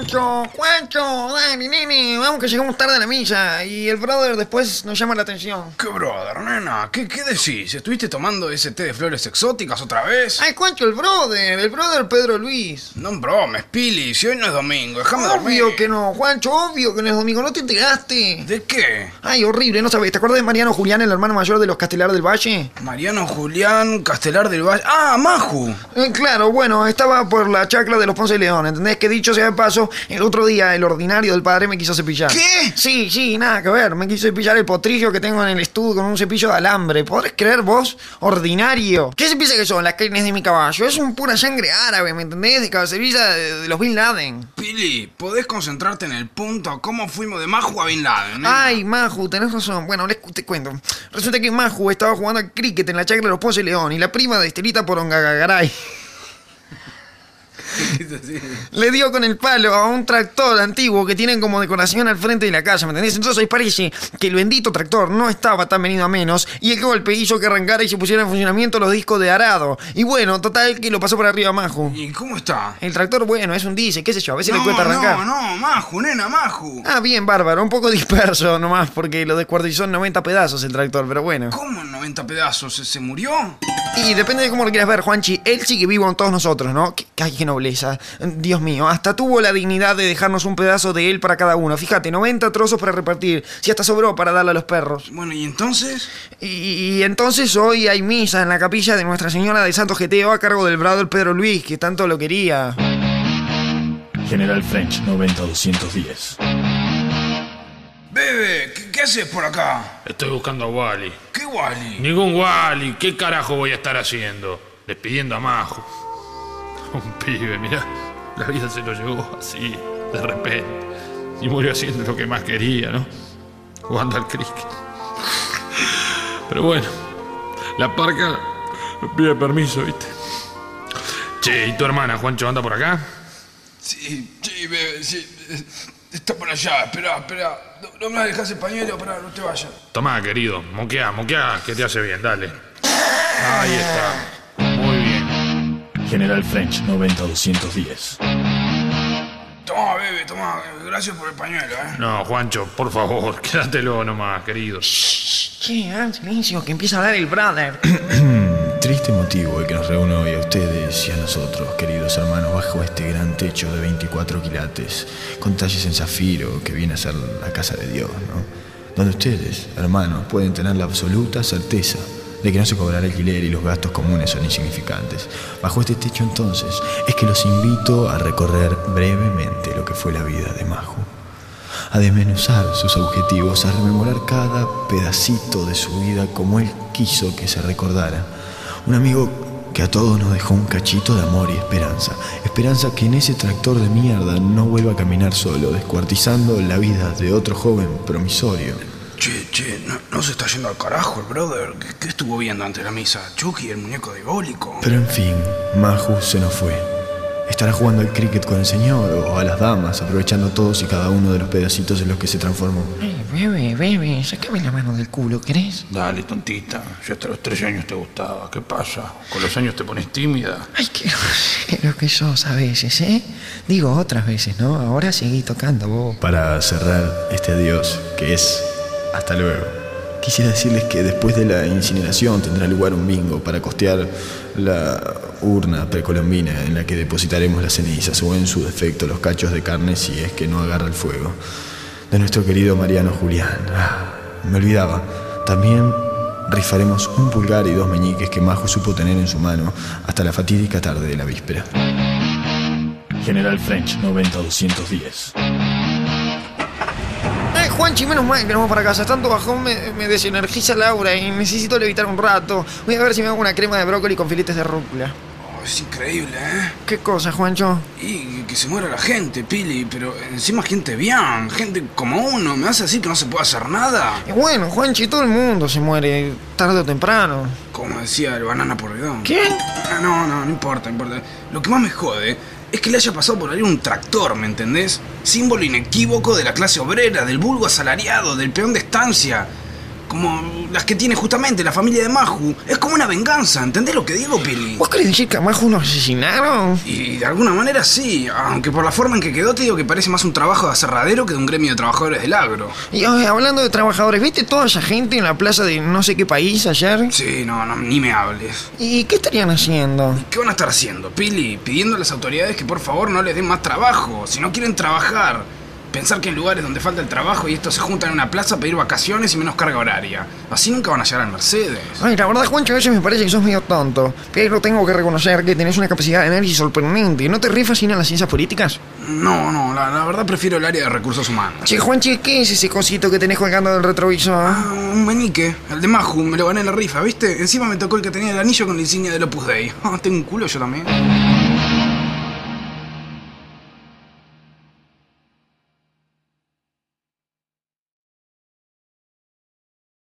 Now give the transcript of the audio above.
Juancho, Juancho, dale, nene, vamos que llegamos tarde a la misa. Y el brother después nos llama la atención. ¿Qué brother, nena? ¿Qué, qué decís? ¿Estuviste tomando ese té de flores exóticas otra vez? Ay, Juancho, el brother, el brother Pedro Luis. No bromes, Pili, si hoy no es domingo, déjame dormir. Obvio que no, Juancho, obvio que no es domingo, no te enteraste. ¿De qué? Ay, horrible, no sabes. ¿Te acuerdas de Mariano Julián, el hermano mayor de los Castelar del Valle? Mariano Julián Castelar del Valle. ¡Ah, Maju! Eh, claro, bueno, estaba por la chacra de los Ponce de León, ¿entendés? Que dicho sea de paso, el otro día el ordinario del padre me quiso cepillar. ¿Qué? Sí, sí, nada que ver. Me quiso cepillar el potrillo que tengo en el estudio con un cepillo de alambre. ¿Podés creer vos? Ordinario. ¿Qué se piensa que son las carnes de mi caballo? Es un pura sangre árabe, ¿me entendés? De cabecevilla de, de los Bin Laden. Pili, ¿podés concentrarte en el punto? ¿Cómo fuimos de Maju a Bin Laden? nena? Ay, Maju, tenés razón. Bueno, les te cuento. Resulta que Maju estaba jugando al cricket en la chacra de los Ponce de León y la prima de Estelita Porongagaray le dio con el palo a un tractor antiguo que tienen como decoración al frente de la casa, ¿me entendés? Entonces parece que el bendito tractor no estaba tan venido a menos y el golpe hizo que arrancara y se pusiera en funcionamiento los discos de arado. Y bueno, total que lo pasó por arriba a Maju. ¿Y cómo está? El tractor, bueno, es un diésel, qué sé yo, a veces le no, cuesta arrancar. no, no, Maju, nena, Maju. Ah, bien, bárbaro, un poco disperso nomás porque lo descuartizó en 90 pedazos el tractor, pero bueno. ¿Cómo en 90 pedazos? ¿Se, se murió? Y depende de cómo lo quieras ver, Juanchi, él sigue vivo en todos nosotros, ¿no? Qué, qué Dios mío, hasta tuvo la dignidad de dejarnos un pedazo de él para cada uno. Fíjate, 90 trozos para repartir. Si hasta sobró para darle a los perros. Bueno, ¿y entonces? Y, y entonces hoy hay misa en la capilla de Nuestra Señora de Santo Geteo a cargo del brother Pedro Luis, que tanto lo quería. General French 90210. Bebe, ¿qué, qué haces por acá? Estoy buscando a Wally. ¿Qué Wally? Ningún Wally. ¿Qué carajo voy a estar haciendo? Despidiendo a Majo. Un pibe, mirá. La vida se lo llevó así, de repente. Y murió haciendo lo que más quería, ¿no? Jugando al cricket. Pero bueno, la parca pide permiso, ¿viste? Che, ¿y tu hermana, Juancho, anda por acá? Sí, sí, bebe, sí. eh, Está por allá, espera, espera. No, no me dejas el pañuelo, para no te vayas. Tomá, querido, moquea, moquea, que te hace bien, dale. Ahí está. General French 90210. Toma, bebe, toma. Gracias por el pañuelo, ¿eh? No, Juancho, por favor, quédatelo nomás, querido. Che, ah, silencio, que empieza a hablar el brother. Triste motivo el que nos reúne hoy a ustedes y a nosotros, queridos hermanos, bajo este gran techo de 24 quilates, con talles en zafiro que viene a ser la casa de Dios, ¿no? Donde ustedes, hermanos, pueden tener la absoluta certeza de que no se cobrará alquiler y los gastos comunes son insignificantes. Bajo este techo entonces es que los invito a recorrer brevemente lo que fue la vida de Maju a desmenuzar sus objetivos, a rememorar cada pedacito de su vida como él quiso que se recordara. Un amigo que a todos nos dejó un cachito de amor y esperanza. Esperanza que en ese tractor de mierda no vuelva a caminar solo, descuartizando la vida de otro joven promisorio. Che, no, no se está yendo al carajo el brother. ¿Qué, qué estuvo viendo ante la misa? ¿Chucky, el muñeco diabólico? Pero en fin, Maju se nos fue. Estará jugando al cricket con el señor o a las damas, aprovechando todos y cada uno de los pedacitos en los que se transformó. Ey, bebe, bebe, sacame la mano del culo, ¿querés? Dale, tontita. Ya hasta los 13 años te gustaba. ¿Qué pasa? Con los años te pones tímida. Ay, qué lo que sos a veces, ¿eh? Digo otras veces, ¿no? Ahora seguí tocando vos. Para cerrar este adiós, que es hasta luego, quisiera decirles que después de la incineración tendrá lugar un bingo para costear la urna precolombina en la que depositaremos las cenizas o en su defecto los cachos de carne si es que no agarra el fuego. De nuestro querido Mariano Julián. Ah, me olvidaba. También rifaremos un pulgar y dos meñiques que Majo supo tener en su mano hasta la fatídica tarde de la víspera. General French 90210. Juanchi, menos mal que nos vamos para casa. Tanto bajón me, me desenergiza Laura y necesito levitar un rato. Voy a ver si me hago una crema de brócoli con filetes de rúcula. Oh, es increíble, ¿eh? ¿Qué cosa, Juancho? Y que se muera la gente, Pili, pero encima gente bien, gente como uno. ¿Me vas a decir que no se puede hacer nada? Y bueno, Juanchi, todo el mundo se muere tarde o temprano. Como decía el banana por bidón. ¿Quién? Ah, No, no, no importa, no importa. Lo que más me jode es que le haya pasado por ahí un tractor, ¿me entendés? Símbolo inequívoco de la clase obrera, del vulgo asalariado, del peón de estancia. Como las que tiene justamente la familia de Maju. Es como una venganza, ¿entendés lo que digo, Pili? ¿Vos querés decir que a Maju lo asesinaron? Y de alguna manera sí, aunque por la forma en que quedó te digo que parece más un trabajo de aserradero que de un gremio de trabajadores del agro. Y oye, hablando de trabajadores, ¿viste toda esa gente en la plaza de no sé qué país ayer? Sí, no, no, ni me hables. ¿Y qué estarían haciendo? ¿Qué van a estar haciendo, Pili? Pidiendo a las autoridades que por favor no les den más trabajo, si no quieren trabajar. Pensar que en lugares donde falta el trabajo y estos se juntan en una plaza a pedir vacaciones y menos carga horaria. Así nunca van a llegar al Mercedes. Ay, la verdad, Juancho, a veces me parece que sos medio tonto. Pero tengo que reconocer que tenés una capacidad de análisis sorprendente. ¿No te rifas sin a las ciencias políticas? No, no, la, la verdad prefiero el área de recursos humanos. Che, Juanchi, ¿qué es ese cosito que tenés colgando del retrovisor? Ah, un menique, el de Maju, me lo gané en la rifa, ¿viste? Encima me tocó el que tenía el anillo con la insignia del Opus Dei. Ah, tengo un culo yo también.